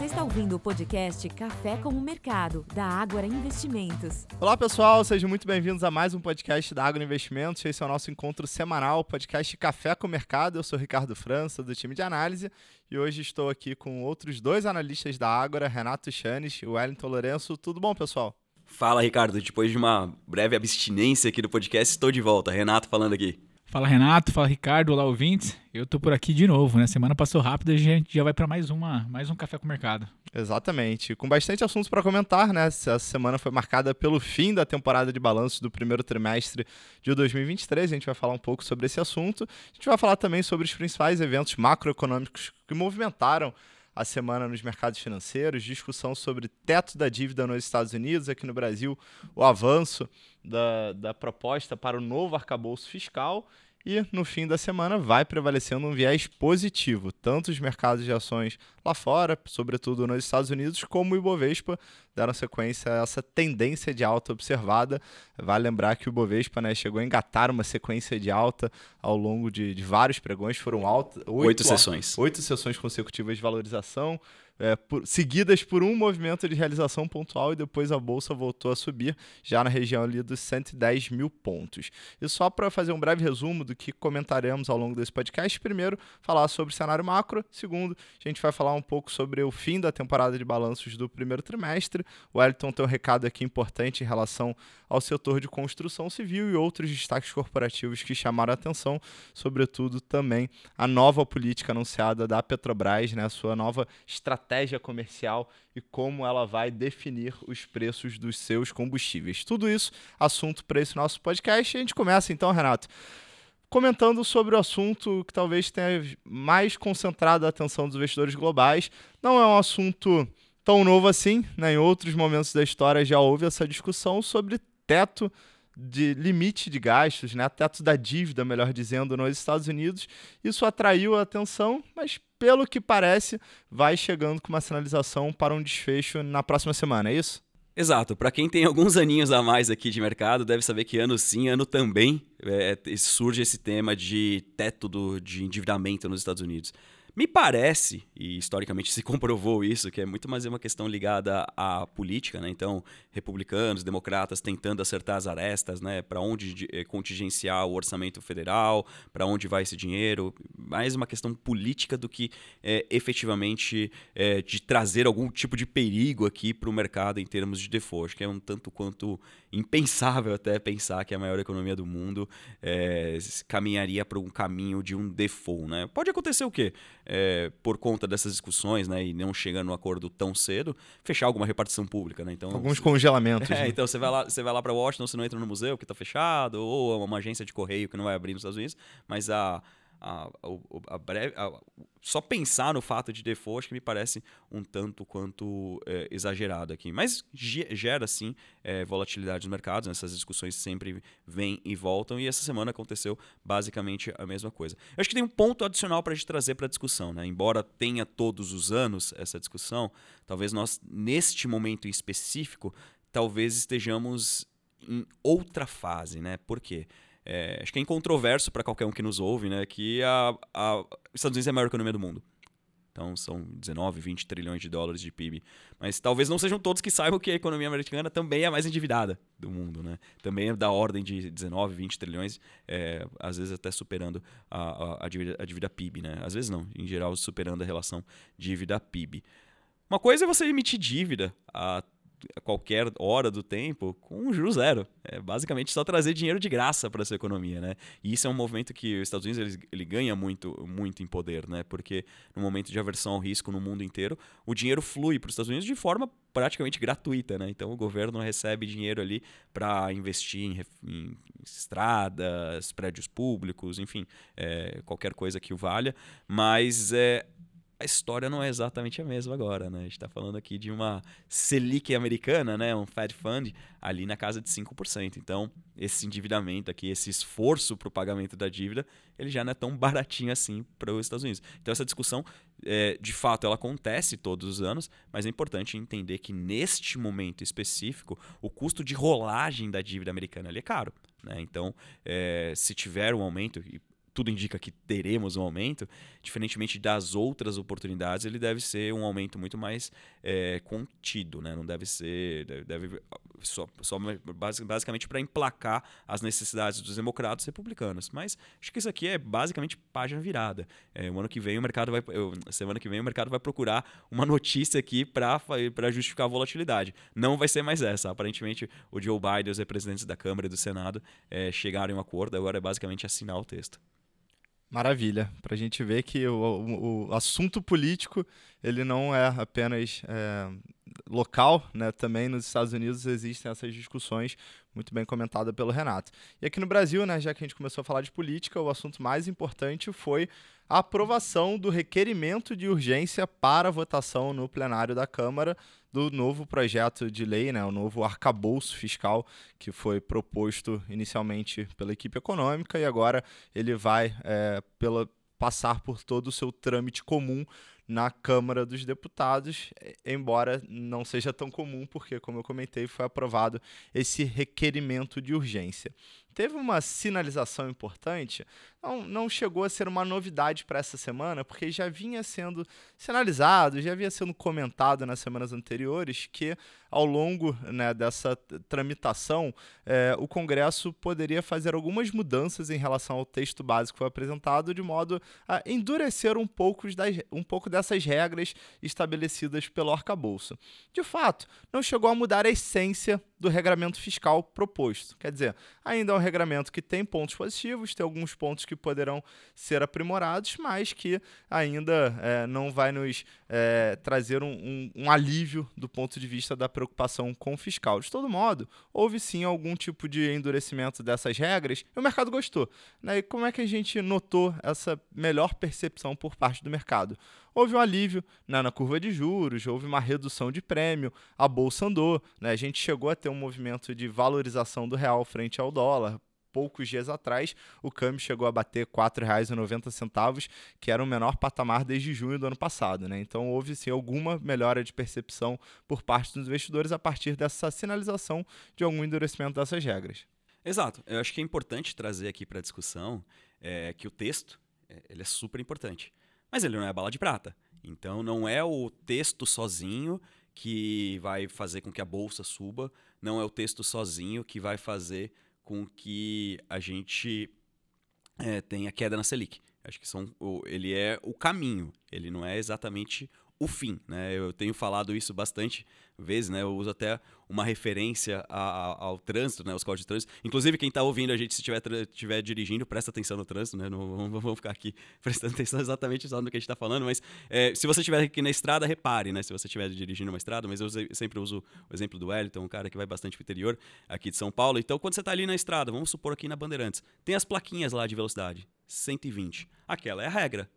Você está ouvindo o podcast Café com o Mercado, da Ágora Investimentos. Olá, pessoal, sejam muito bem-vindos a mais um podcast da Ágora Investimentos. Esse é o nosso encontro semanal, podcast Café com o Mercado. Eu sou Ricardo França, do time de análise, e hoje estou aqui com outros dois analistas da Ágora, Renato Chanes e Wellington Lourenço. Tudo bom, pessoal? Fala, Ricardo. Depois de uma breve abstinência aqui do podcast, estou de volta. Renato falando aqui. Fala Renato, fala Ricardo, olá ouvintes. Eu tô por aqui de novo, né? Semana passou rápido e a gente já vai para mais uma, mais um café com o mercado. Exatamente. Com bastante assuntos para comentar, né? Essa semana foi marcada pelo fim da temporada de balanços do primeiro trimestre de 2023. A gente vai falar um pouco sobre esse assunto. A gente vai falar também sobre os principais eventos macroeconômicos que movimentaram a semana nos mercados financeiros, discussão sobre teto da dívida nos Estados Unidos, aqui no Brasil, o avanço da, da proposta para o novo arcabouço fiscal e no fim da semana vai prevalecendo um viés positivo, tanto os mercados de ações lá fora, sobretudo nos Estados Unidos, como o Ibovespa deram sequência a essa tendência de alta observada. Vale lembrar que o Ibovespa né, chegou a engatar uma sequência de alta ao longo de, de vários pregões, foram alta, oito, oito sessões. Oito sessões consecutivas de valorização é, por, seguidas por um movimento de realização pontual e depois a bolsa voltou a subir, já na região ali dos 110 mil pontos. E só para fazer um breve resumo do que comentaremos ao longo desse podcast, primeiro, falar sobre o cenário macro, segundo, a gente vai falar um pouco sobre o fim da temporada de balanços do primeiro trimestre. O Wellington tem um recado aqui importante em relação ao setor de construção civil e outros destaques corporativos que chamaram a atenção, sobretudo também a nova política anunciada da Petrobras, né, a sua nova estratégia estratégia comercial e como ela vai definir os preços dos seus combustíveis. Tudo isso assunto para esse nosso podcast. A gente começa então, Renato, comentando sobre o assunto que talvez tenha mais concentrado a atenção dos investidores globais. Não é um assunto tão novo assim, né? em outros momentos da história já houve essa discussão sobre teto de limite de gastos, né, teto da dívida, melhor dizendo, nos Estados Unidos. Isso atraiu a atenção, mas pelo que parece, vai chegando com uma sinalização para um desfecho na próxima semana, é isso? Exato. Para quem tem alguns aninhos a mais aqui de mercado, deve saber que ano sim, ano também é, surge esse tema de teto do, de endividamento nos Estados Unidos. Me parece, e historicamente se comprovou isso, que é muito mais uma questão ligada à política, né? Então, republicanos, democratas tentando acertar as arestas, né? Para onde eh, contingenciar o orçamento federal, para onde vai esse dinheiro, mais uma questão política do que é, efetivamente é, de trazer algum tipo de perigo aqui para o mercado em termos de default, que é um tanto quanto impensável até pensar que a maior economia do mundo é, caminharia para um caminho de um default, né? Pode acontecer o quê? É, por conta dessas discussões, né, e não chegando no acordo tão cedo, fechar alguma repartição pública, né? Então alguns congelamentos. É, né? então você vai lá, você vai lá para Washington, você não entra no museu que está fechado, ou uma agência de correio que não vai abrir nos Estados Unidos, mas a a, a, a só pensar no fato de default que me parece um tanto quanto é, exagerado aqui. Mas gera, sim, é, volatilidade nos mercados, né? essas discussões sempre vêm e voltam, e essa semana aconteceu basicamente a mesma coisa. Eu acho que tem um ponto adicional para a gente trazer para a discussão. Né? Embora tenha todos os anos essa discussão, talvez nós, neste momento específico, talvez estejamos em outra fase. Né? Por quê? É, acho que é incontroverso para qualquer um que nos ouve, né, que a, a, os Estados Unidos é a maior economia do mundo. Então são 19, 20 trilhões de dólares de PIB. Mas talvez não sejam todos que saibam que a economia americana também é a mais endividada do mundo. Né? Também é da ordem de 19, 20 trilhões, é, às vezes até superando a, a, a, dívida, a dívida PIB. Né? Às vezes não, em geral superando a relação dívida-PIB. Uma coisa é você emitir dívida a a qualquer hora do tempo com juro zero. É basicamente só trazer dinheiro de graça para a sua economia, né? E isso é um movimento que os Estados Unidos ele, ele, ganha muito, muito em poder, né? Porque no momento de aversão ao risco no mundo inteiro, o dinheiro flui para os Estados Unidos de forma praticamente gratuita, né? Então o governo recebe dinheiro ali para investir em, em, estradas, prédios públicos, enfim, é, qualquer coisa que o valha, mas é, a história não é exatamente a mesma agora, né? A gente está falando aqui de uma Selic americana, né? Um Fed Fund ali na casa de 5%. Então, esse endividamento aqui, esse esforço para o pagamento da dívida, ele já não é tão baratinho assim para os Estados Unidos. Então, essa discussão, é, de fato, ela acontece todos os anos, mas é importante entender que neste momento específico, o custo de rolagem da dívida americana é caro. Né? Então, é, se tiver um aumento, e tudo indica que teremos um aumento, diferentemente das outras oportunidades, ele deve ser um aumento muito mais é, contido, né? Não deve ser, deve, só, só basicamente para emplacar as necessidades dos democratas republicanos. Mas acho que isso aqui é basicamente página virada. É, o ano que vem o mercado vai, eu, semana que vem o mercado vai procurar uma notícia aqui para justificar a volatilidade. Não vai ser mais essa. Aparentemente o Joe Biden, os representantes da Câmara e do Senado é, chegaram em um acordo. Agora é basicamente assinar o texto. Maravilha, para a gente ver que o, o, o, assunto político ele não é apenas é, local, né? também nos Estados Unidos existem essas discussões, muito bem comentada pelo Renato. E aqui no Brasil, né, já que a gente começou a falar de política, o assunto mais importante foi a aprovação do requerimento de urgência para votação no plenário da Câmara do novo projeto de lei, né, o novo arcabouço fiscal que foi proposto inicialmente pela equipe econômica e agora ele vai é, pela, passar por todo o seu trâmite comum na Câmara dos Deputados, embora não seja tão comum, porque, como eu comentei, foi aprovado esse requerimento de urgência teve uma sinalização importante, não, não chegou a ser uma novidade para essa semana, porque já vinha sendo sinalizado, já havia sendo comentado nas semanas anteriores que, ao longo né, dessa tramitação, é, o Congresso poderia fazer algumas mudanças em relação ao texto básico que foi apresentado, de modo a endurecer um pouco, das, um pouco dessas regras estabelecidas pelo arcabouço. De fato, não chegou a mudar a essência do regramento fiscal proposto. Quer dizer, ainda é um regramento que tem pontos positivos, tem alguns pontos que poderão ser aprimorados, mas que ainda é, não vai nos é, trazer um, um, um, alívio do ponto de vista da preocupação com o fiscal. De todo modo, houve sim algum tipo de endurecimento dessas regras e o mercado gostou. Né? E como é que a gente notou essa melhor percepção por parte do mercado? Houve um alívio né, na curva de juros, houve uma redução de prêmio, a bolsa andou, né, a gente chegou a ter um movimento de valorização do real frente ao dólar. Poucos dias atrás, o câmbio chegou a bater R$ 4,90, que era o menor patamar desde junho do ano passado. Né? Então, houve sim alguma melhora de percepção por parte dos investidores a partir dessa sinalização de algum endurecimento dessas regras. Exato. Eu acho que é importante trazer aqui para a discussão é, que o texto é, ele é super importante. Mas ele não é bala de prata. Então não é o texto sozinho que vai fazer com que a bolsa suba, não é o texto sozinho que vai fazer com que a gente é, tenha queda na Selic. Acho que são, ele é o caminho, ele não é exatamente o fim. Né? Eu tenho falado isso bastante vezes, né? Eu uso até uma referência a, a, ao trânsito, né? Os códigos de trânsito. Inclusive, quem está ouvindo a gente, se estiver dirigindo, presta atenção no trânsito, né? Não vamos, ficar aqui prestando atenção exatamente no que a gente está falando, mas é, se você estiver aqui na estrada, repare, né? Se você estiver dirigindo uma estrada, mas eu sempre uso o exemplo do Wellington, um cara que vai bastante para o interior aqui de São Paulo. Então, quando você está ali na estrada, vamos supor aqui na Bandeirantes, tem as plaquinhas lá de velocidade, 120. Aquela é a regra.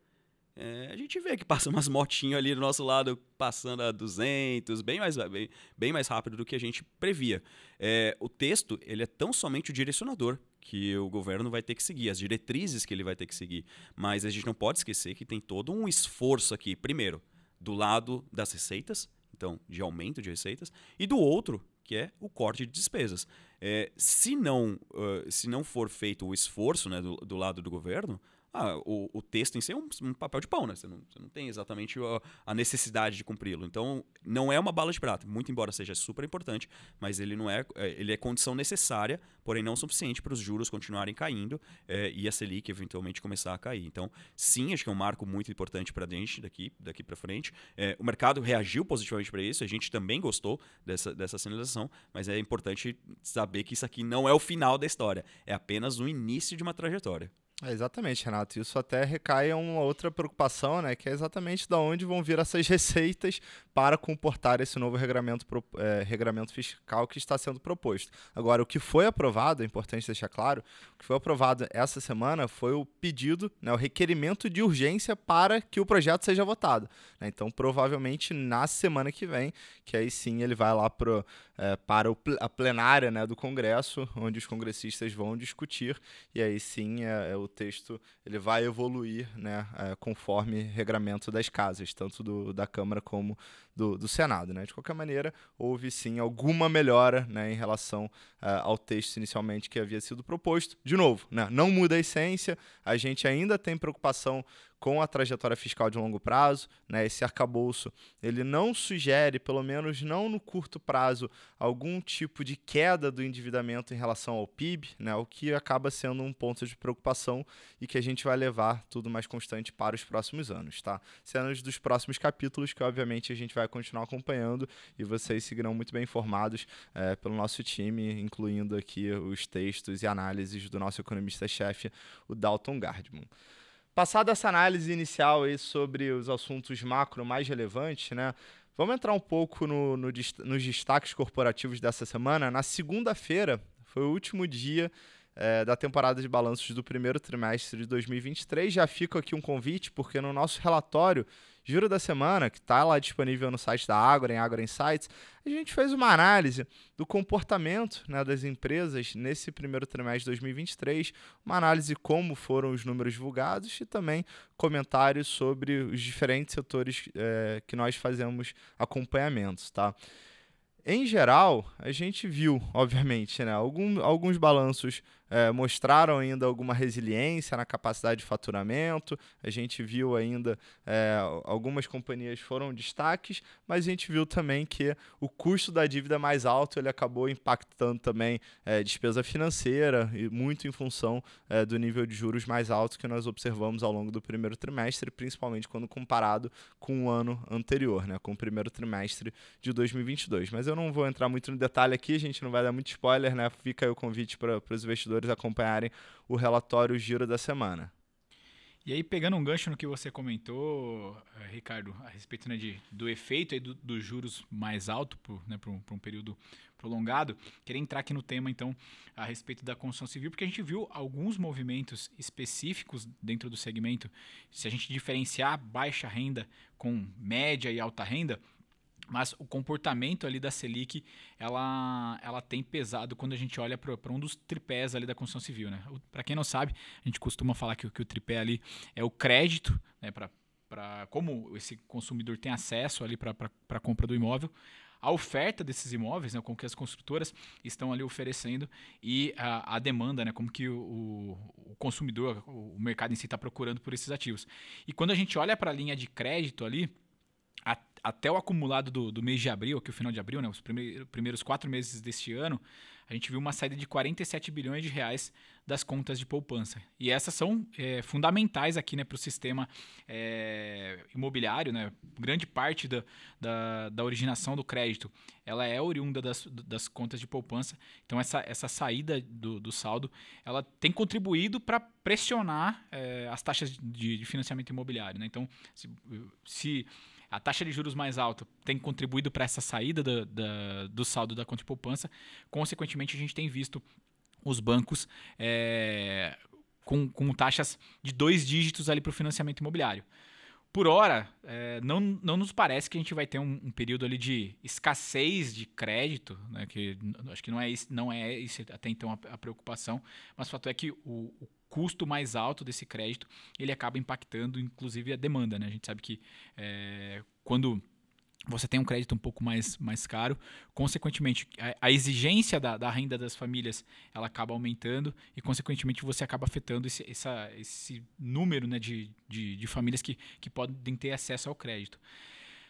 É, a gente vê que passa umas motinhas ali do nosso lado passando a 200, bem mais, bem, bem mais rápido do que a gente previa. É, o texto ele é tão somente o direcionador que o governo vai ter que seguir, as diretrizes que ele vai ter que seguir. Mas a gente não pode esquecer que tem todo um esforço aqui, primeiro, do lado das receitas, então de aumento de receitas, e do outro, que é o corte de despesas. É, se, não, uh, se não for feito o esforço né, do, do lado do governo, ah, o, o, texto em si é um, um, papel de pão, né? Você não, você não tem exatamente a, a necessidade de cumpri-lo. Então, não é uma bala de prata, muito embora seja super importante, mas ele não é, é ele é condição necessária, porém não suficiente para os juros continuarem caindo é, e a Selic eventualmente começar a cair. Então, sim, acho que é um marco muito importante para a gente daqui, daqui para frente. É, o mercado reagiu positivamente para isso, a gente também gostou dessa, dessa sinalização, mas é importante saber que isso aqui não é o final da história, é apenas o início de uma trajetória. É, exatamente, Renato. Isso até recai em uma outra preocupação, né, que é exatamente de onde vão vir essas receitas para comportar esse novo regramento, é, regramento fiscal que está sendo proposto. Agora, o que foi aprovado, é importante deixar claro, o que foi aprovado essa semana foi o pedido, né, o requerimento de urgência para que o projeto seja votado. Né? Então, provavelmente na semana que vem, que aí sim ele vai lá pro, é, para o, a plenária né, do Congresso, onde os congressistas vão discutir, e aí sim é, é o texto ele vai evoluir né, é, conforme regramento das casas, tanto do, da Câmara como do, do Senado. Né? De qualquer maneira, houve sim alguma melhora né, em relação uh, ao texto inicialmente que havia sido proposto. De novo, né, não muda a essência, a gente ainda tem preocupação com a trajetória fiscal de longo prazo, né, esse arcabouço, ele não sugere, pelo menos não no curto prazo, algum tipo de queda do endividamento em relação ao PIB, né, o que acaba sendo um ponto de preocupação e que a gente vai levar tudo mais constante para os próximos anos, tá? Cenas dos próximos capítulos que obviamente a gente vai continuar acompanhando e vocês seguirão muito bem informados é, pelo nosso time, incluindo aqui os textos e análises do nosso economista-chefe, o Dalton Gardman. Passada essa análise inicial aí sobre os assuntos macro mais relevantes, né? Vamos entrar um pouco no, no, nos destaques corporativos dessa semana. Na segunda-feira foi o último dia é, da temporada de balanços do primeiro trimestre de 2023. Já fica aqui um convite, porque no nosso relatório Giro da Semana, que está lá disponível no site da Agro, em Agro Insights, a gente fez uma análise do comportamento né, das empresas nesse primeiro trimestre de 2023, uma análise como foram os números divulgados e também comentários sobre os diferentes setores é, que nós fazemos acompanhamentos, tá? Em geral, a gente viu, obviamente, né, algum, alguns balanços é, mostraram ainda alguma resiliência na capacidade de faturamento. A gente viu ainda é, algumas companhias foram destaques, mas a gente viu também que o custo da dívida mais alto ele acabou impactando também é, despesa financeira e muito em função do nível de juros mais alto que nós observamos ao longo do primeiro trimestre, principalmente quando comparado com o ano anterior, né, com o primeiro trimestre de 2022. Mas eu não vou entrar muito no detalhe aqui, a gente não vai dar muito spoiler, né? Fica o convite para os investidores investidores acompanharem o relatório Giro da semana. E aí, pegando um gancho no que você comentou, eh, Ricardo, a respeito né, de, do efeito dos do juros mais alto por, né, por, um, por um período prolongado, queria entrar aqui no tema, então, a respeito da construção civil, porque a gente viu alguns movimentos específicos dentro do segmento. Se a gente diferenciar baixa renda com média e alta renda, mas o comportamento ali da Selic, ela, ela tem pesado quando a gente olha para um dos tripés ali da construção civil. Né? Para quem não sabe, a gente costuma falar que, que o tripé ali é o crédito, né, para como esse consumidor tem acesso ali para a compra do imóvel, a oferta desses imóveis, né, com que as construtoras estão ali oferecendo e a, a demanda, né, como que o, o, consumidor, o mercado em si está procurando por esses ativos. E quando a gente olha para a linha de crédito ali, a, até o acumulado do, do, mês de abril, aqui o final de abril, né, os primeiros, primeiros quatro meses deste ano, a gente viu uma saída de 47 bilhões de reais das contas de poupança. E essas são é, fundamentais aqui né, para o sistema é, imobiliário. Né? Grande parte da, da, da, originação do crédito ela é oriunda das, das contas de poupança. Então, essa, essa saída do, do saldo ela tem contribuído para pressionar é, as taxas de, de financiamento imobiliário. Né? Então, se, se a taxa de juros mais alta tem contribuído para essa saída do, da, do saldo da conta de poupança. Consequentemente, a gente tem visto os bancos é, com, com taxas de dois dígitos ali para o financiamento imobiliário. Por hora, é, não, não nos parece que a gente vai ter um, um período ali de escassez de crédito, né, que acho que não é, isso, não é isso até então a, a preocupação, mas o fato é que o, o custo mais alto desse crédito, ele acaba impactando inclusive a demanda. Né? A gente sabe que é, quando você tem um crédito um pouco mais, mais caro, consequentemente a, a exigência da, da, renda das famílias ela acaba aumentando e consequentemente você acaba afetando esse, essa, esse número né, de, de, de famílias que, que podem ter acesso ao crédito.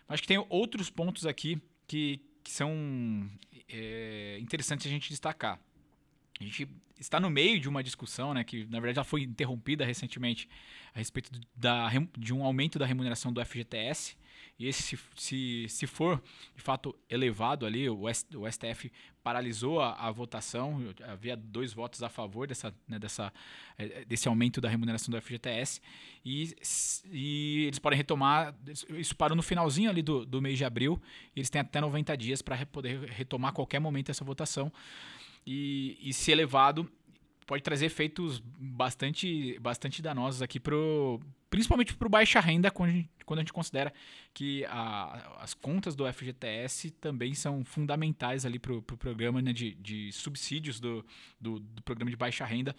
Acho que tem outros pontos aqui que, que são é, interessantes a gente destacar. A gente está no meio de uma discussão, né, que na verdade já foi interrompida recentemente, a respeito da, de um aumento da remuneração do FGTS. E esse, se, se, se for de fato elevado ali, o, STF paralisou a, a, votação, havia dois votos a favor dessa, né, dessa, eh, desse aumento da remuneração do FGTS, e, e eles podem retomar, isso parou no finalzinho ali do, do mês de abril, e eles têm até 90 dias para poder retomar a qualquer momento essa votação e, e se elevado pode trazer efeitos bastante, bastante danosos aqui pro, principalmente para o baixa renda quando a gente, quando a gente considera que a, as contas do FGTS também são fundamentais ali para o pro programa né, de, de subsídios do, do, do, programa de baixa renda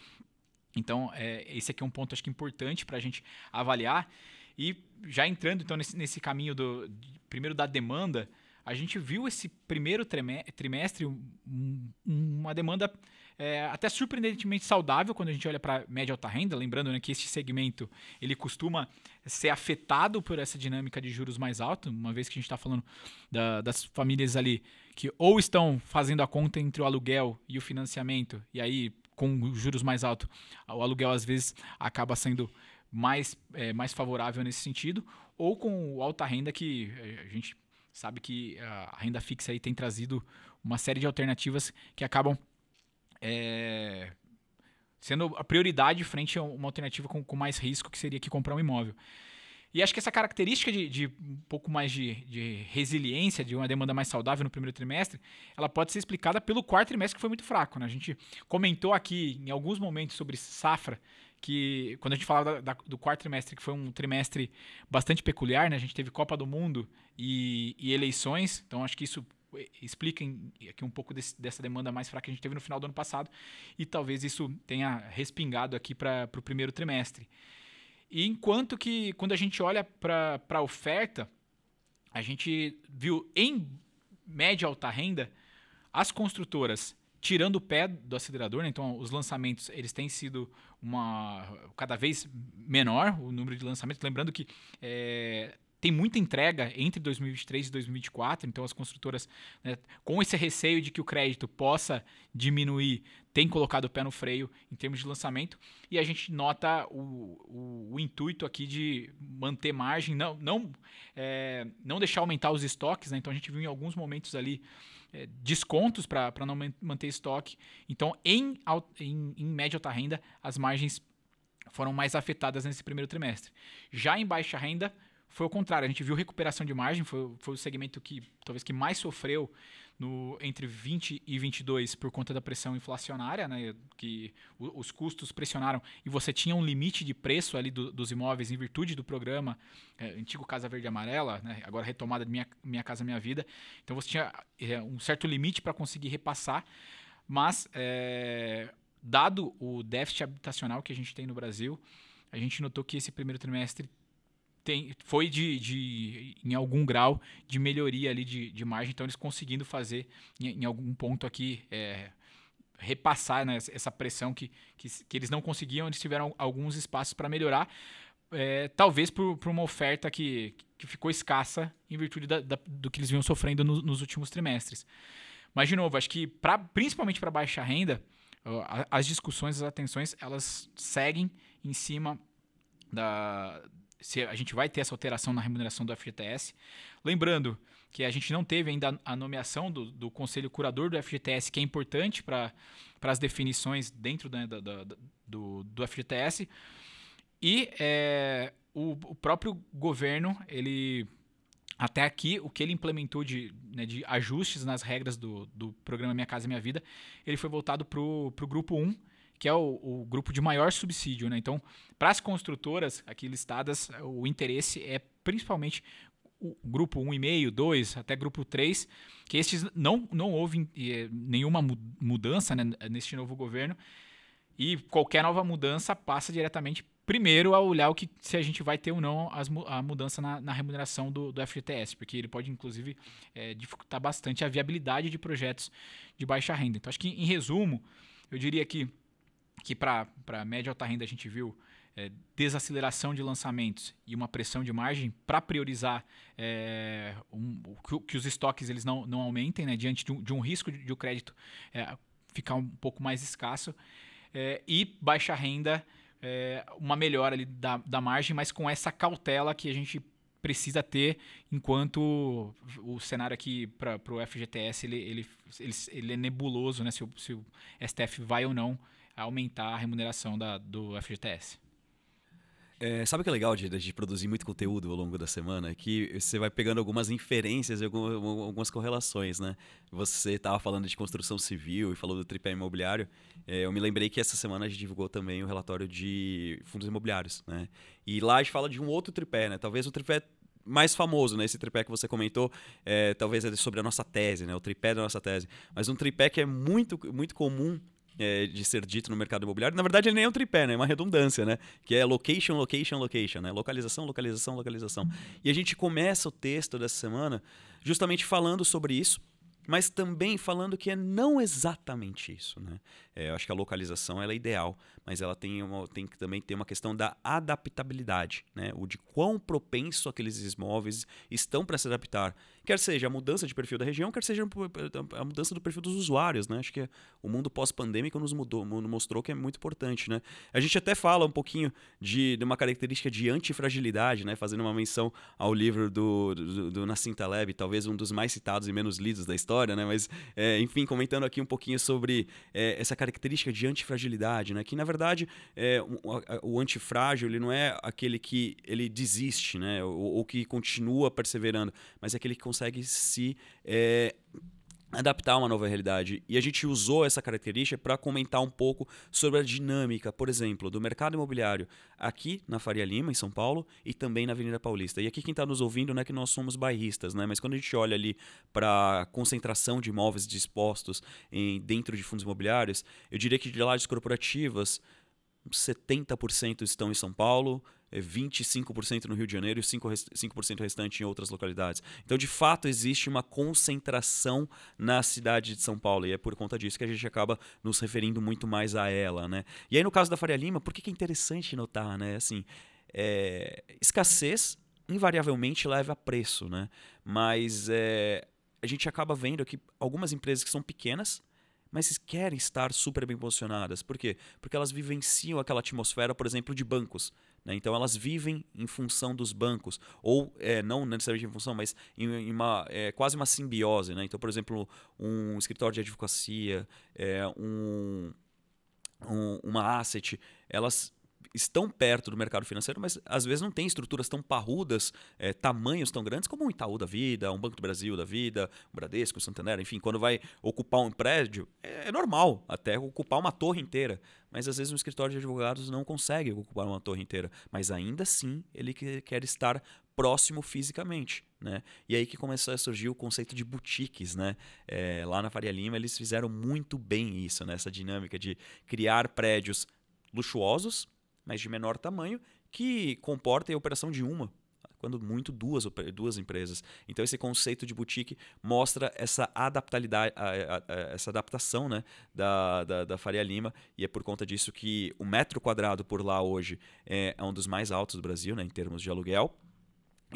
Então, é, esse aqui é um ponto acho que importante para a gente avaliar. E já entrando então nesse, nesse caminho do primeiro da demanda, a gente viu esse primeiro trimestre um, uma demanda é, até surpreendentemente saudável quando a gente olha para média alta renda, lembrando né, que esse segmento ele costuma ser afetado por essa dinâmica de juros mais altos, uma vez que a gente está falando da, das famílias ali que ou estão fazendo a conta entre o aluguel e o financiamento, e aí com juros mais altos, o aluguel às vezes acaba sendo mais, é, mais favorável nesse sentido, ou com alta renda que é, a gente sabe que a renda fixa aí tem trazido uma série de alternativas que acabam é, sendo a prioridade frente a uma alternativa com, com, mais risco, que seria que comprar um imóvel. E acho que essa característica de, de um pouco mais de, de, resiliência, de uma demanda mais saudável no primeiro trimestre, ela pode ser explicada pelo quarto trimestre que foi muito fraco. Né? A gente comentou aqui em alguns momentos sobre safra, que quando a gente falava da, da, do quarto trimestre, que foi um trimestre bastante peculiar, né? a gente teve Copa do Mundo e, e eleições, então acho que isso explica aqui um pouco desse, dessa demanda mais fraca que a gente teve no final do ano passado e talvez isso tenha respingado aqui para o primeiro trimestre. E enquanto que quando a gente olha para a oferta, a gente viu em média alta renda as construtoras tirando o pé do acelerador, né? então os lançamentos eles têm sido uma cada vez menor o número de lançamentos, lembrando que é, tem muita entrega entre 2023 e 2024, então as construtoras, né, com esse receio de que o crédito possa diminuir, têm colocado o pé no freio em termos de lançamento, e a gente nota o, o, o intuito aqui de manter margem, não, não, é, não deixar aumentar os estoques, né, então a gente viu em alguns momentos ali é, descontos para não manter estoque, então em, em, em média alta renda, as margens foram mais afetadas nesse primeiro trimestre. Já em baixa renda, foi o contrário. A gente viu recuperação de margem, foi, foi o segmento que talvez que mais sofreu no, entre 20 e 22 por conta da pressão inflacionária, né, que os custos pressionaram e você tinha um limite de preço ali do, dos imóveis em virtude do programa é, antigo Casa Verde Amarela, né, agora retomada de minha, minha Casa Minha Vida. Então você tinha é, um certo limite para conseguir repassar, mas é, dado o déficit habitacional que a gente tem no Brasil, a gente notou que esse primeiro trimestre tem, foi de, de, em algum grau de melhoria ali de, de margem, então eles conseguindo fazer em, em algum ponto aqui é, repassar né, essa pressão que, que, que, eles não conseguiam, eles tiveram alguns espaços para melhorar, é, talvez por, por, uma oferta que, que ficou escassa em virtude da, da, do que eles vinham sofrendo no, nos últimos trimestres. Mas, de novo, acho que pra, principalmente para baixa renda, as discussões, as atenções, elas seguem em cima da, se a gente vai ter essa alteração na remuneração do FGTS. Lembrando que a gente não teve ainda a nomeação do, do conselho curador do FGTS, que é importante para as definições dentro né, da, da, do, do FGTS. E é, o, o, próprio governo, ele até aqui, o que ele implementou de, né, de ajustes nas regras do, do programa Minha Casa Minha Vida, ele foi voltado para o grupo 1, que é o, o grupo de maior subsídio. Né? Então, para as construtoras aqui listadas, o interesse é principalmente o grupo 1,5, 2, até grupo 3, que estes não, não houve eh, nenhuma mudança né, neste novo governo. E qualquer nova mudança passa diretamente primeiro a olhar o que se a gente vai ter ou não as, a mudança na, na remuneração do, do, FGTS, porque ele pode, inclusive, é, dificultar bastante a viabilidade de projetos de baixa renda. Então, acho que, em resumo, eu diria que que para média alta renda a gente viu é, desaceleração de lançamentos e uma pressão de margem para priorizar é, um, que, que, os estoques eles não, não aumentem né, diante de um, de um risco de, de o crédito é, ficar um pouco mais escasso é, e baixa renda é, uma melhora ali da, da margem, mas com essa cautela que a gente precisa ter enquanto o cenário aqui para o FGTS ele, ele, ele, ele, é nebuloso, né? Se o, se o STF vai ou não aumentar a remuneração da, do FGTS. É, sabe o que é legal de, de, produzir muito conteúdo ao longo da semana? É que você vai pegando algumas inferências e algumas, algumas correlações, né? Você estava falando de construção civil e falou do tripé imobiliário. É, eu me lembrei que essa semana a gente divulgou também o relatório de fundos imobiliários, né? E lá a gente fala de um outro tripé, né? Talvez o tripé mais famoso, né? Esse tripé que você comentou, é, talvez é sobre a nossa tese, né? O tripé da nossa tese. Mas um tripé que é muito, muito comum é, de ser dito no mercado imobiliário. Na verdade, ele nem é um tripé, né? É uma redundância, né? Que é location, location, location, né? Localização, localização, localização. E a gente começa o texto dessa semana justamente falando sobre isso, mas também falando que é não exatamente isso, né? É, eu acho que a localização ela é ideal, mas ela tem, uma, tem que também ter uma questão da adaptabilidade, né? O de quão propenso aqueles imóveis estão para se adaptar. Quer seja a mudança de perfil da região, quer seja a mudança do perfil dos usuários, né? Acho que o mundo pós-pandêmico nos mudou, mostrou que é muito importante, né? A gente até fala um pouquinho de, de uma característica de antifragilidade, né? Fazendo uma menção ao livro do, do, do Nassim Taleb, talvez um dos mais citados e menos lidos da história, né? Mas, é, enfim, comentando aqui um pouquinho sobre é, essa característica de antifragilidade, né? Que na verdade é, o, o antifrágil ele não é aquele que ele desiste, né? Ou, ou, que continua perseverando, mas é aquele que consegue se é, adaptar a uma nova realidade. E a gente usou essa característica para comentar um pouco sobre a dinâmica, por exemplo, do mercado imobiliário aqui na Faria Lima, em São Paulo, e também na Avenida Paulista. E aqui quem está nos ouvindo não é que nós somos bairristas, né? mas quando a gente olha ali para a concentração de imóveis dispostos em, dentro de fundos imobiliários, eu diria que de lajes corporativas, 70% estão em São Paulo, 25% no Rio de Janeiro e 5%, restante em outras localidades. Então, de fato, existe uma concentração na cidade de São Paulo e é por conta disso que a gente acaba nos referindo muito mais a ela. Né? E aí, no caso da Faria Lima, por que, que é interessante notar? Né? Assim, é, escassez invariavelmente leva a preço, né? mas é, a gente acaba vendo que algumas empresas que são pequenas mas querem estar super bem posicionadas. Por quê? Porque elas vivenciam aquela atmosfera, por exemplo, de bancos. Né? Então elas vivem em função dos bancos, ou é, não necessariamente em função, mas em, em uma, é, quase uma simbiose. Né? Então, por exemplo, um escritório de advocacia, é, um, um, uma asset, elas estão perto do mercado financeiro, mas às vezes não tem estruturas tão parrudas, é, tamanhos tão grandes como um Itaú da vida, um Banco do Brasil da vida, um Bradesco, um Santander, enfim, quando vai ocupar um prédio, é, é normal até ocupar uma torre inteira. Mas às vezes um escritório de advogados não consegue ocupar uma torre inteira. Mas ainda assim ele quer estar próximo fisicamente. Né? E aí que começou a surgir o conceito de boutiques. Né? É, lá na Faria Lima eles fizeram muito bem isso, né? essa dinâmica de criar prédios luxuosos, mas de menor tamanho, que comportem a operação de uma, quando muito duas, duas empresas. Então esse conceito de boutique mostra essa adaptabilidade, essa adaptação né, da, da, da, Faria Lima e é por conta disso que o metro quadrado por lá hoje é, é um dos mais altos do Brasil né, em termos de aluguel.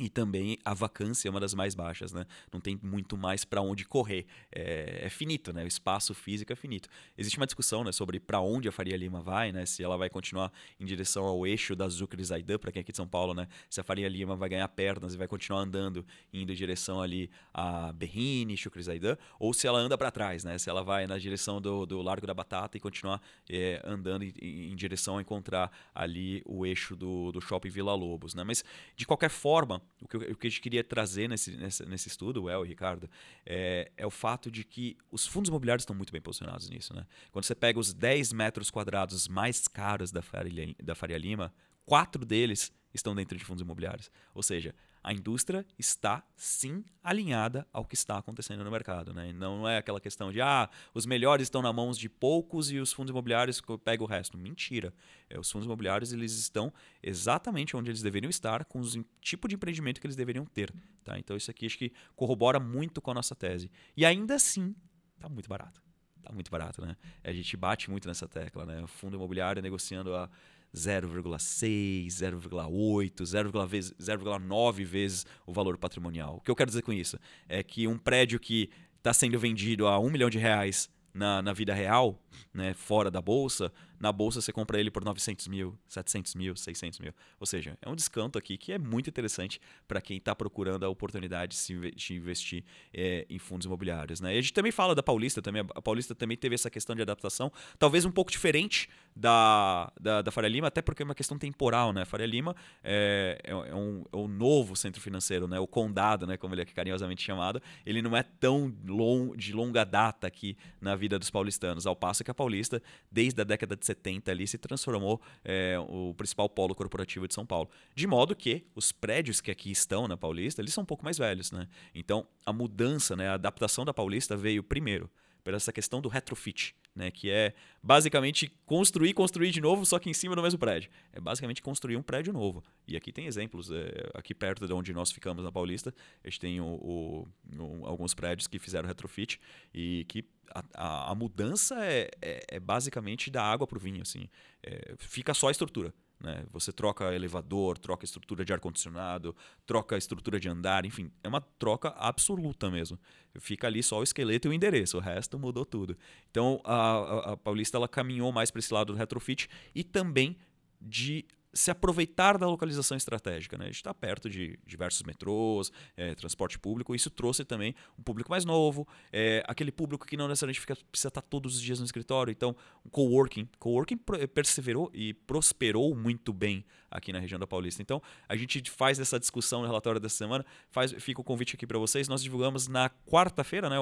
E também a vacância é uma das mais baixas, né? Não tem muito mais para onde correr. É, é, finito, né? O espaço físico é finito. Existe uma discussão né, sobre para onde a Faria Lima vai, né? Se ela vai continuar em direção ao eixo da Zucre Zaidan, para quem é aqui de São Paulo, né? Se a Faria Lima vai ganhar pernas e vai continuar andando, indo em direção ali a Berrini, Chucre Zaidan, ou se ela anda para trás, né? Se ela vai na direção do, do Largo da Batata e continuar é, andando em, em, direção a encontrar ali o eixo do, do Shopping Vila Lobos, né? Mas, de qualquer forma, o que, o que a gente queria trazer nesse, nesse, nesse estudo, o El e Ricardo, é, é o fato de que os fundos imobiliários estão muito bem posicionados nisso. Né? Quando você pega os 10 metros quadrados mais caros da Faria, da Faria Lima, quatro deles estão dentro de fundos imobiliários. Ou seja, a indústria está sim alinhada ao que está acontecendo no mercado. Né? Não é aquela questão de ah, os melhores estão na mãos de poucos e os fundos imobiliários pegam o resto. Mentira. É, os fundos imobiliários eles estão exatamente onde eles deveriam estar, com o tipo de empreendimento que eles deveriam ter. Tá? Então isso aqui acho que corrobora muito com a nossa tese. E ainda assim, está muito barato. Está muito barato, né? A gente bate muito nessa tecla, né? O fundo imobiliário negociando a 0,6, 0,8, 0,9 vezes o valor patrimonial. O que eu quero dizer com isso? É que um prédio que está sendo vendido a um milhão de reais na, na vida real, né, fora da bolsa, na bolsa você compra ele por 900 mil, 700 mil, 600 mil. Ou seja, é um descanto aqui que é muito interessante para quem está procurando a oportunidade de investir é, em fundos imobiliários. Né? E a gente também fala da Paulista, também, a Paulista também teve essa questão de adaptação, talvez um pouco diferente da, da, da Faria Lima, até porque é uma questão temporal. Né? A Faria Lima é, é, é um, é um novo centro financeiro, né? o condado, né? como ele é carinhosamente chamado, ele não é tão long, de longa data aqui na vida dos paulistanos, ao passo que a Paulista, desde a década de 70 ali se transformou é, o principal polo corporativo de São Paulo. De modo que os prédios que aqui estão na Paulista, eles são um pouco mais velhos, né? Então, a mudança, né, a adaptação da Paulista veio primeiro por essa questão do retrofit, né, que é basicamente construir, construir de novo, só que em cima do mesmo prédio. É basicamente construir um prédio novo. E aqui tem exemplos, é, aqui perto de onde nós ficamos na Paulista, a gente tem o, o, o, alguns prédios que fizeram retrofit e que a, a, a mudança é, é, é, basicamente da água para o vinho, assim. É, fica só a estrutura. Né? Você troca elevador, troca estrutura de ar-condicionado, troca estrutura de andar, enfim, é uma troca absoluta mesmo. Fica ali só o esqueleto e o endereço, o resto mudou tudo. Então a, a, a Paulista ela caminhou mais para esse lado do retrofit e também de se aproveitar da localização estratégica. Né? A gente está perto de diversos metrôs, é, transporte público, isso trouxe também um público mais novo, é, aquele público que não necessariamente fica, precisa estar todos os dias no escritório. Então, o coworking. Coworking perseverou e prosperou muito bem aqui na região da Paulista. Então, a gente faz essa discussão no relatório dessa semana, faz, fica o convite aqui para vocês. Nós divulgamos na quarta-feira, né,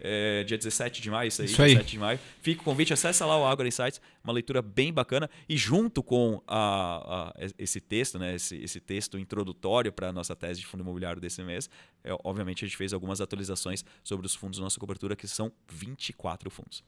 é, dia 17 de maio, isso aí, isso aí. 17 de maio. Fica o convite, acessa lá o Agro Insights, uma leitura bem bacana. E junto com a, a esse texto, né, esse, esse texto introdutório para a nossa tese de fundo imobiliário desse mês, é, obviamente a gente fez algumas atualizações sobre os fundos da nossa cobertura, que são 24 fundos.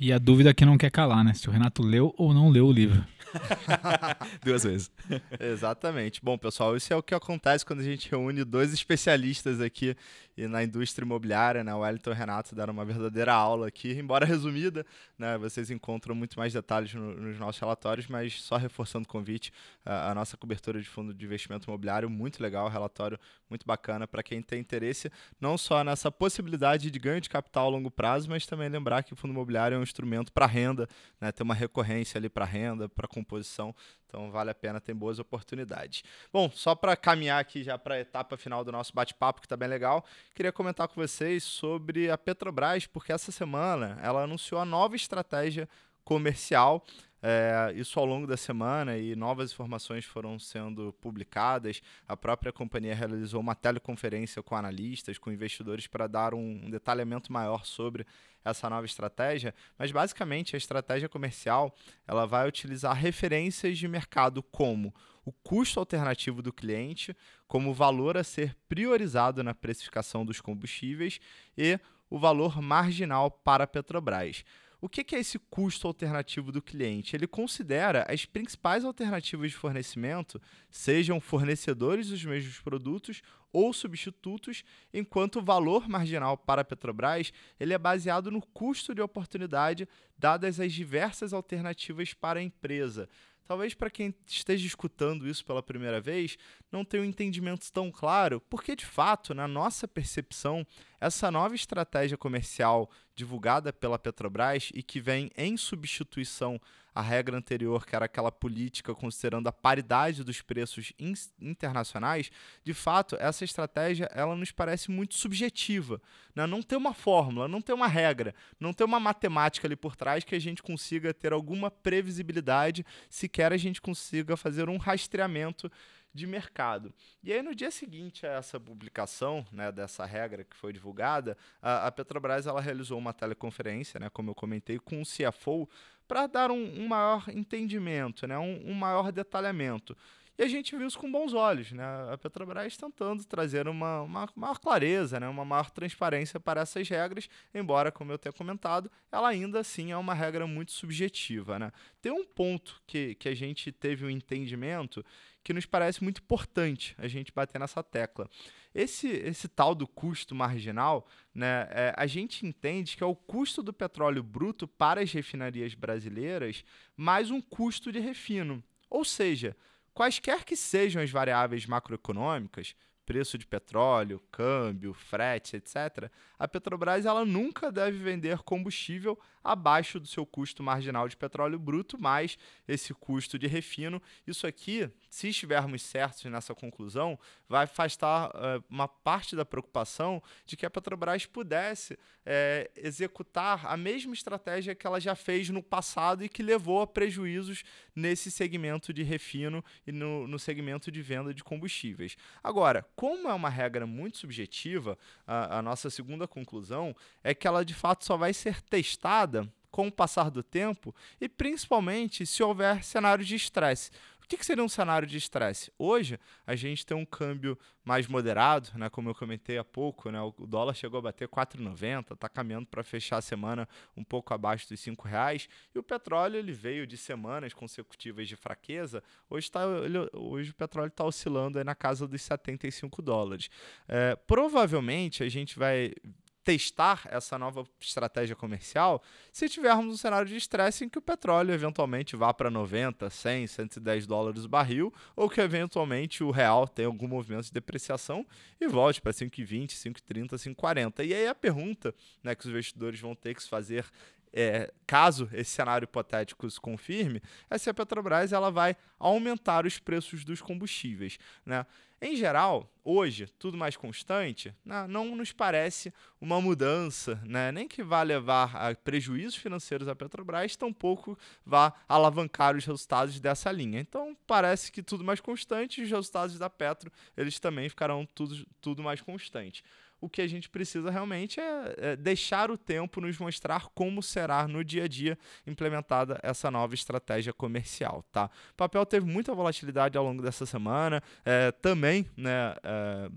E a dúvida que não quer calar, né? Se o Renato leu ou não leu o livro. Duas vezes. Exatamente. Bom, pessoal, isso é o que acontece quando a gente reúne dois especialistas aqui na indústria imobiliária, né? O Wellington e o Renato deram uma verdadeira aula aqui, embora resumida, né? Vocês encontram muito mais detalhes no, nos nossos relatórios, mas só reforçando o convite, a, a, nossa cobertura de fundo de investimento imobiliário, muito legal, relatório muito bacana para quem tem interesse, não só nessa possibilidade de ganho de capital a longo prazo, mas também lembrar que o fundo imobiliário é um instrumento para renda, né? Ter uma recorrência ali para renda, para composição. Então vale a pena, tem boas oportunidades. Bom, só para caminhar aqui já para a etapa final do nosso bate-papo, que está bem legal, queria comentar com vocês sobre a Petrobras, porque essa semana ela anunciou a nova estratégia comercial. É, isso ao longo da semana e novas informações foram sendo publicadas. A própria companhia realizou uma teleconferência com analistas, com investidores, para dar um, um detalhamento maior sobre essa nova estratégia, mas basicamente a estratégia comercial ela vai utilizar referências de mercado como o custo alternativo do cliente, como valor a ser priorizado na precificação dos combustíveis e o valor marginal para a Petrobras. O que é esse custo alternativo do cliente? Ele considera as principais alternativas de fornecimento, sejam fornecedores dos mesmos produtos ou substitutos, enquanto o valor marginal para a Petrobras ele é baseado no custo de oportunidade dadas as diversas alternativas para a empresa. Talvez para quem esteja escutando isso pela primeira vez, não tenha um entendimento tão claro, porque de fato, na nossa percepção, essa nova estratégia comercial divulgada pela Petrobras e que vem em substituição à regra anterior, que era aquela política considerando a paridade dos preços internacionais, de fato, essa estratégia ela nos parece muito subjetiva. Né? Não tem uma fórmula, não tem uma regra, não tem uma matemática ali por trás que a gente consiga ter alguma previsibilidade, sequer a gente consiga fazer um rastreamento de mercado. E aí, no dia seguinte a essa publicação né, dessa regra que foi divulgada, a, a Petrobras ela realizou uma teleconferência, né, como eu comentei, com o CFO para dar um, um, maior entendimento, né, um, um maior detalhamento. E a gente viu isso com bons olhos, né? A Petrobras tentando trazer uma, uma maior clareza, né? uma maior transparência para essas regras, embora, como eu tenho comentado, ela ainda assim é uma regra muito subjetiva. Né? Tem um ponto que, que a gente teve um entendimento que nos parece muito importante a gente bater nessa tecla. Esse, esse tal do custo marginal, né, é, a gente entende que é o custo do petróleo bruto para as refinarias brasileiras mais um custo de refino. Ou seja, quaisquer que sejam as variáveis macroeconômicas, preço de petróleo, câmbio, frete, etc., a Petrobras ela nunca deve vender combustível abaixo do seu custo marginal de petróleo bruto, mais esse custo de refino. Isso aqui, se estivermos certos nessa conclusão, vai afastar uh, uma parte da preocupação de que a Petrobras pudesse é, executar a mesma estratégia que ela já fez no passado e que levou a prejuízos nesse segmento de refino e no, no segmento de venda de combustíveis. Agora, como é uma regra muito subjetiva, a, a nossa segunda conclusão é que ela de fato só vai ser testada com o passar do tempo e principalmente se houver cenários de estresse. O que, que seria um cenário de estresse? Hoje, a gente tem um câmbio mais moderado, né? Como eu comentei há pouco, né? O dólar chegou a bater 4,90, está caminhando para fechar a semana um pouco abaixo dos R$ reais. E o petróleo ele veio de semanas consecutivas de fraqueza. Hoje, tá, ele, hoje o petróleo está oscilando aí na casa dos 75 dólares. É, provavelmente a gente vai testar essa nova estratégia comercial se tivermos um cenário de estresse em que o petróleo eventualmente vá para 90, 100, 110 dólares o barril, ou que eventualmente o real tenha algum movimento de depreciação e volte para 5,20, 5,30, 5,40. E aí a pergunta né, que os investidores vão ter que se fazer é, caso esse cenário hipotético se confirme, é se a Petrobras ela vai aumentar os preços dos combustíveis. Né? Em geral, hoje, tudo mais constante, né, não nos parece uma mudança, né, nem que vá levar a prejuízos financeiros à Petrobras, tampouco vá alavancar os resultados dessa linha. Então, parece que tudo mais constante, os resultados da Petro eles também ficarão tudo, tudo mais constante o que a gente precisa realmente é, é, deixar o tempo nos mostrar como será no dia a dia implementada essa nova estratégia comercial, tá? O papel teve muita volatilidade ao longo dessa semana, é, também, né? É,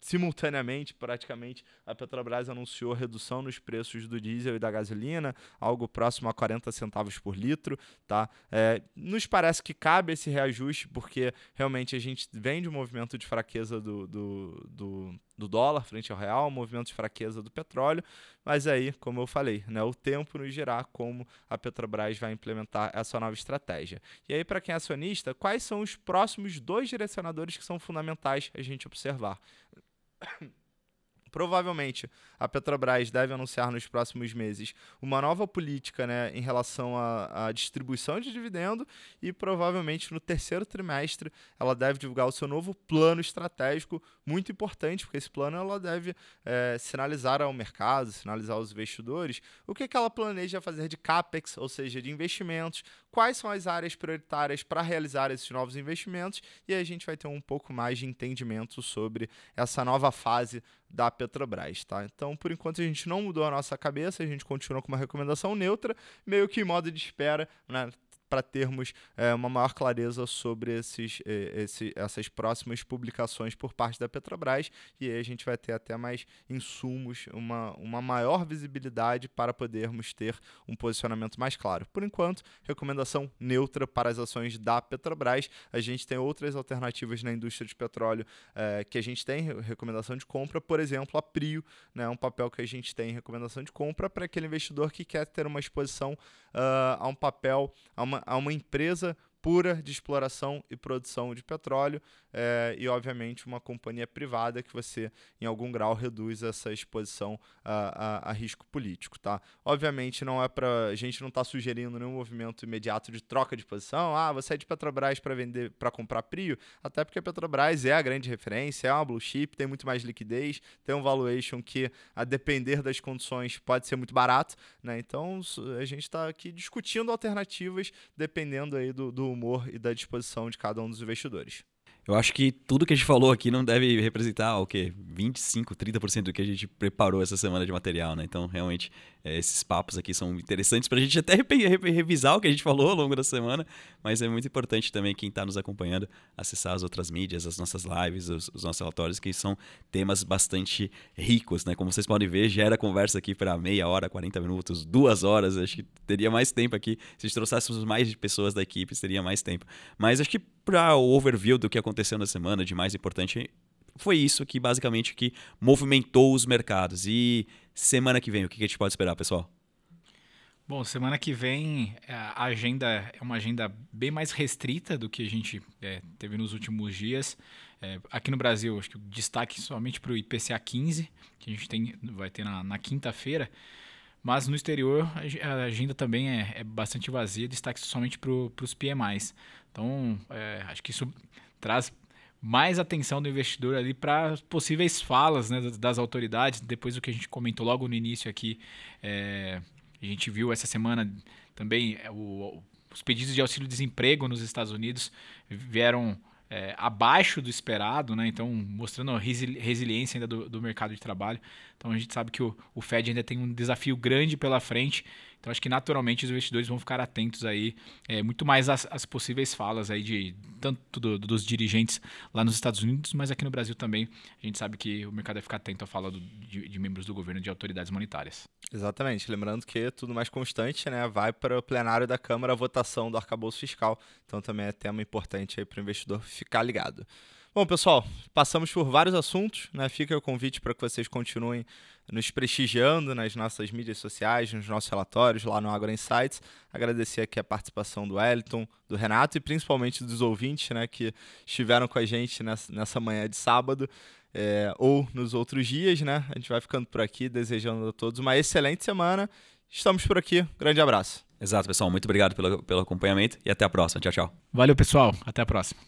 simultaneamente, praticamente, a Petrobras anunciou redução nos preços do diesel e da gasolina, algo próximo a 40 centavos por litro. Tá? É, nos parece que cabe esse reajuste, porque realmente a gente vem de um movimento de fraqueza do, do, do, do dólar frente ao real, movimento de fraqueza do petróleo, mas aí, como eu falei, né, o tempo nos dirá como a Petrobras vai implementar essa nova estratégia. E aí, para quem é acionista, quais são os próximos dois direcionadores que são fundamentais a gente observar? Provavelmente a Petrobras deve anunciar nos próximos meses uma nova política né, em relação à, à, distribuição de dividendo e provavelmente no terceiro trimestre ela deve divulgar o seu novo plano estratégico, muito importante, porque esse plano ela deve é, sinalizar ao mercado, sinalizar aos investidores o que, que ela planeja fazer de CAPEX, ou seja, de investimentos, quais são as áreas prioritárias para realizar esses novos investimentos e a gente vai ter um pouco mais de entendimento sobre essa nova fase da Petrobras, tá? Então, por enquanto a gente não mudou a nossa cabeça, a gente continua com uma recomendação neutra, meio que em modo de espera, né? Para termos é, uma maior clareza sobre esses, esse, essas próximas publicações por parte da Petrobras e aí a gente vai ter até mais insumos, uma, uma maior visibilidade para podermos ter um posicionamento mais claro. Por enquanto, recomendação neutra para as ações da Petrobras. A gente tem outras alternativas na indústria de petróleo é, que a gente tem recomendação de compra, por exemplo, a Prio, né, um papel que a gente tem recomendação de compra para aquele investidor que quer ter uma exposição uh, a um papel, a uma a uma empresa pura de exploração e produção de petróleo é, e, obviamente, uma companhia privada que você, em algum grau, reduz essa exposição a, a, a risco político. Tá? Obviamente, não é para a gente não está sugerindo nenhum movimento imediato de troca de posição. Ah, você é de Petrobras para vender, para comprar Prio, até porque a Petrobras é a grande referência, é uma blue chip, tem muito mais liquidez, tem um valuation que, a depender das condições, pode ser muito barato. Né? Então, a gente está aqui discutindo alternativas dependendo aí do, do humor e da disposição de cada um dos investidores. Eu acho que tudo que a gente falou aqui não deve representar o quê? 25, 30% do que a gente preparou essa semana de material, né? Então, realmente, é, esses papos aqui são interessantes para a gente até revisar o que a gente falou ao longo da semana, mas é muito importante também quem está nos acompanhando acessar as outras mídias, as nossas lives, os, os, nossos relatórios, que são temas bastante ricos, né? Como vocês podem ver, gera conversa aqui para meia hora, 40 minutos, duas horas. Acho que teria mais tempo aqui. Se trouxéssemos mais pessoas da equipe, teria mais tempo. Mas acho que para o overview do que aconteceu na semana, de mais importante, foi isso que basicamente que movimentou os mercados. E semana que vem, o que a gente pode esperar, pessoal? Bom, semana que vem é, a agenda é uma agenda bem mais restrita do que a gente é, teve nos últimos dias. É, aqui no Brasil, acho que o destaque somente para o IPCA 15, que a gente tem, vai ter na, na quinta-feira. Mas no exterior a agenda também é, é bastante vazia, destaque somente para os PMIs. Então, é, acho que isso traz mais atenção do investidor ali para possíveis falas né, das autoridades, depois do que a gente comentou logo no início aqui. É, a gente viu essa semana também é, o, os pedidos de auxílio-desemprego nos Estados Unidos vieram é, abaixo do esperado, né? então mostrando a resiliência ainda do, do, mercado de trabalho. Então a gente sabe que o, o Fed ainda tem um desafio grande pela frente Então acho que naturalmente os investidores vão ficar atentos aí é, muito mais às, às, possíveis falas aí de tanto do, dos dirigentes lá nos Estados Unidos, mas aqui no Brasil também a gente sabe que o mercado vai ficar atento à fala do, de, de, membros do governo de autoridades monetárias. Exatamente, lembrando que tudo mais constante, né, vai para o plenário da Câmara a votação do arcabouço fiscal, então também é tema importante aí para o investidor ficar ligado. Bom, pessoal, passamos por vários assuntos, né? Fica o convite para que vocês continuem nos prestigiando nas nossas mídias sociais, nos nossos relatórios lá no Agro Insights. Agradecer aqui a participação do Wellington, do Renato e principalmente dos ouvintes, né, que estiveram com a gente nessa, nessa manhã de sábado. É, ou nos outros dias, né? A gente vai ficando por aqui, desejando a todos uma excelente semana. Estamos por aqui. Grande abraço. Exato, pessoal. Muito obrigado pelo, pelo acompanhamento e até a próxima. Tchau, tchau. Valeu, pessoal. Até a próxima.